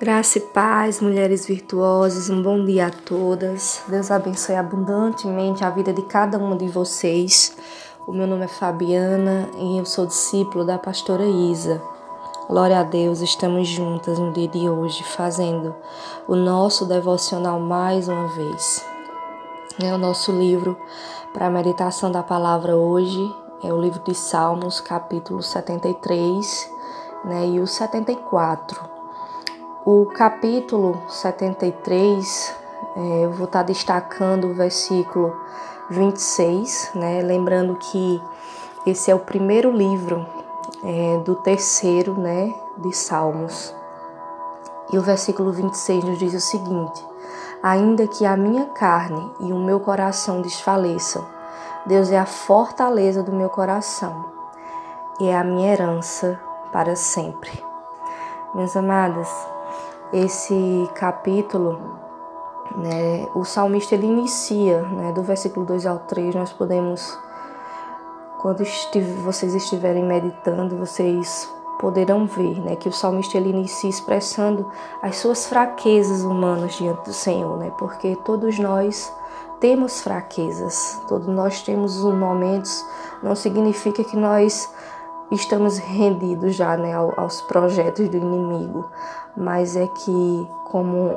Graça e paz, mulheres virtuosas, um bom dia a todas. Deus abençoe abundantemente a vida de cada uma de vocês. O meu nome é Fabiana e eu sou discípulo da pastora Isa. Glória a Deus, estamos juntas no dia de hoje fazendo o nosso devocional mais uma vez. É o nosso livro para a meditação da palavra hoje é o livro de Salmos, capítulo 73, né, e o 74. O capítulo 73, é, eu vou estar destacando o versículo 26, né? Lembrando que esse é o primeiro livro é, do terceiro, né? De Salmos. E o versículo 26 nos diz o seguinte: Ainda que a minha carne e o meu coração desfaleçam, Deus é a fortaleza do meu coração e é a minha herança para sempre. Minhas amadas, esse capítulo, né, o salmista ele inicia, né, do versículo 2 ao 3, nós podemos, quando vocês estiverem meditando, vocês poderão ver, né, que o salmista ele inicia expressando as suas fraquezas humanas diante do Senhor, né, porque todos nós temos fraquezas, todos nós temos momentos, não significa que nós estamos rendidos já né, aos projetos do inimigo, mas é que, como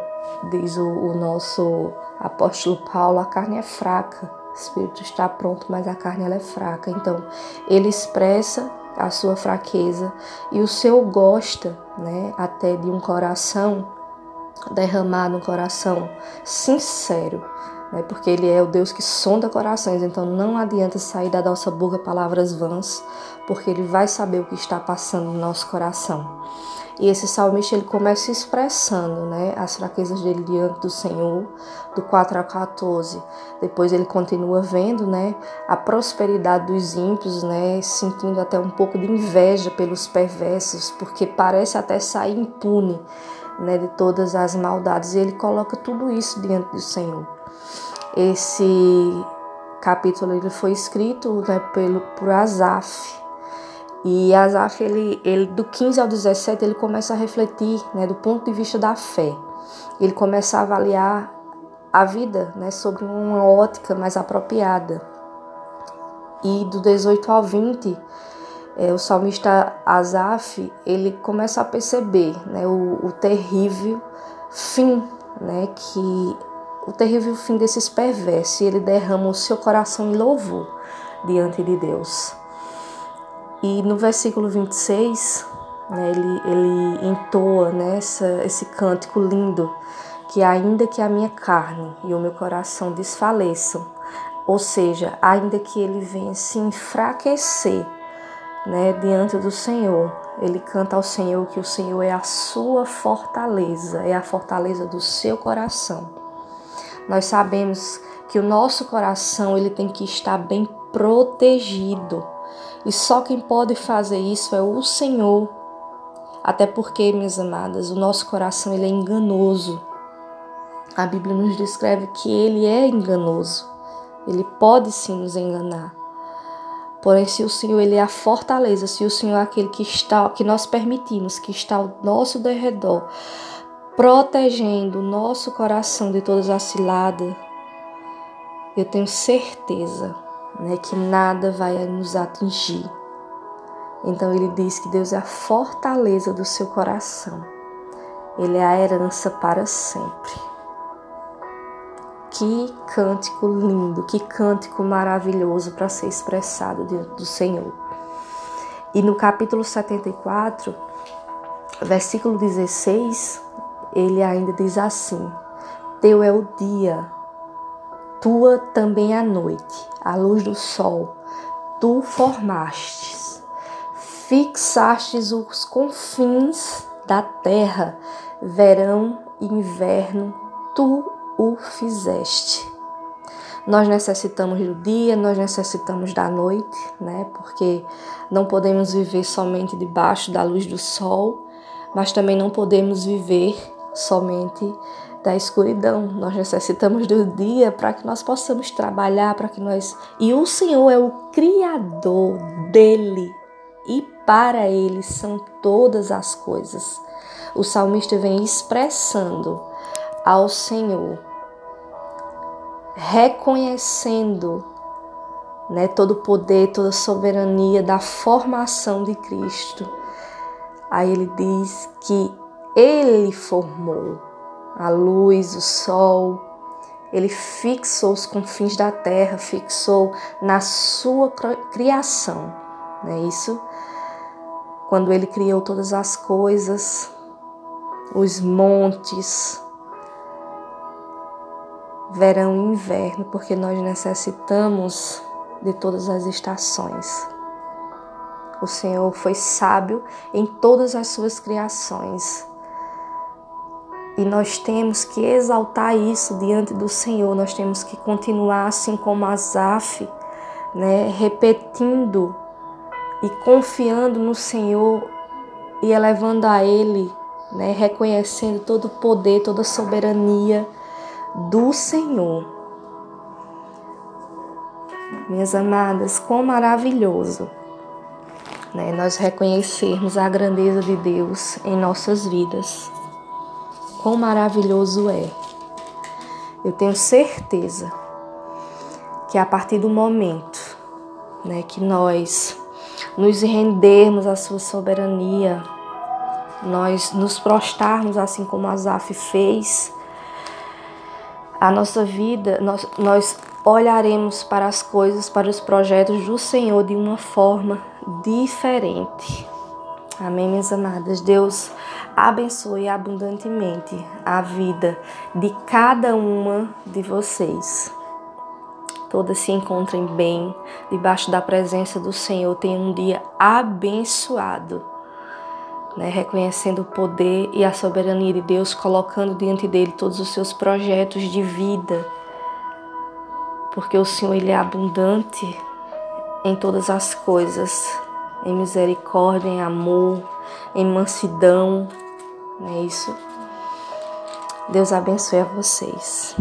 diz o, o nosso apóstolo Paulo, a carne é fraca, o espírito está pronto, mas a carne ela é fraca. Então, ele expressa a sua fraqueza e o seu gosta, né, até de um coração derramado, um coração sincero, né, porque ele é o Deus que sonda corações. Então, não adianta sair da nossa boca palavras vãs, porque ele vai saber o que está passando no nosso coração. E esse salmista ele começa expressando né, as fraquezas dele diante do Senhor, do 4 ao 14. Depois ele continua vendo né, a prosperidade dos ímpios, né, sentindo até um pouco de inveja pelos perversos, porque parece até sair impune né, de todas as maldades. E ele coloca tudo isso diante do Senhor. Esse capítulo ele foi escrito né, pelo, por Asaf, e Asaf, ele, ele, do 15 ao 17, ele começa a refletir né, do ponto de vista da fé. Ele começa a avaliar a vida né, sobre uma ótica mais apropriada. E do 18 ao 20, é, o salmista Asaf, ele começa a perceber né, o, o terrível fim, né, que o terrível fim desses perversos. E ele derrama o seu coração em louvor diante de Deus. E no versículo 26, né, ele, ele entoa né, esse cântico lindo, que ainda que a minha carne e o meu coração desfaleçam, ou seja, ainda que ele venha se enfraquecer né, diante do Senhor, ele canta ao Senhor que o Senhor é a sua fortaleza, é a fortaleza do seu coração. Nós sabemos que o nosso coração ele tem que estar bem protegido e só quem pode fazer isso é o Senhor. Até porque, minhas amadas, o nosso coração ele é enganoso. A Bíblia nos descreve que ele é enganoso. Ele pode sim nos enganar. Porém, se o Senhor ele é a fortaleza, se o Senhor é aquele que está, que nós permitimos, que está ao nosso derredor, protegendo o nosso coração de todas as ciladas, eu tenho certeza né, que nada vai nos atingir. Então ele diz que Deus é a fortaleza do seu coração. Ele é a herança para sempre. Que cântico lindo, que cântico maravilhoso para ser expressado diante do Senhor. E no capítulo 74, versículo 16, ele ainda diz assim: Teu é o dia, tua também a noite, a luz do sol, tu formastes, fixastes os confins da terra, verão e inverno, tu o fizeste. Nós necessitamos do dia, nós necessitamos da noite, né? Porque não podemos viver somente debaixo da luz do sol, mas também não podemos viver somente da escuridão. Nós necessitamos do dia para que nós possamos trabalhar, para que nós. E o Senhor é o Criador dele e para ele são todas as coisas. o salmista vem expressando ao Senhor, reconhecendo né, todo o poder, toda a soberania da formação de Cristo. Aí ele diz que ele formou a luz, o sol, ele fixou os confins da terra, fixou na sua criação, não é isso? Quando ele criou todas as coisas, os montes, verão e inverno, porque nós necessitamos de todas as estações. O Senhor foi sábio em todas as suas criações. E nós temos que exaltar isso diante do Senhor, nós temos que continuar assim como Asaf, né, repetindo e confiando no Senhor e elevando a Ele, né, reconhecendo todo o poder, toda a soberania do Senhor. Minhas amadas, quão maravilhoso né, nós reconhecermos a grandeza de Deus em nossas vidas. Quão maravilhoso é. Eu tenho certeza que a partir do momento né, que nós nos rendermos à sua soberania, nós nos prostarmos assim como Asaf fez, a nossa vida, nós, nós olharemos para as coisas, para os projetos do Senhor de uma forma diferente. Amém, minhas amadas? Deus abençoe abundantemente a vida de cada uma de vocês. Todas se encontrem bem, debaixo da presença do Senhor. Tenham um dia abençoado, né? reconhecendo o poder e a soberania de Deus, colocando diante dele todos os seus projetos de vida porque o Senhor ele é abundante em todas as coisas, em misericórdia, em amor, em mansidão, não é isso? Deus abençoe a vocês.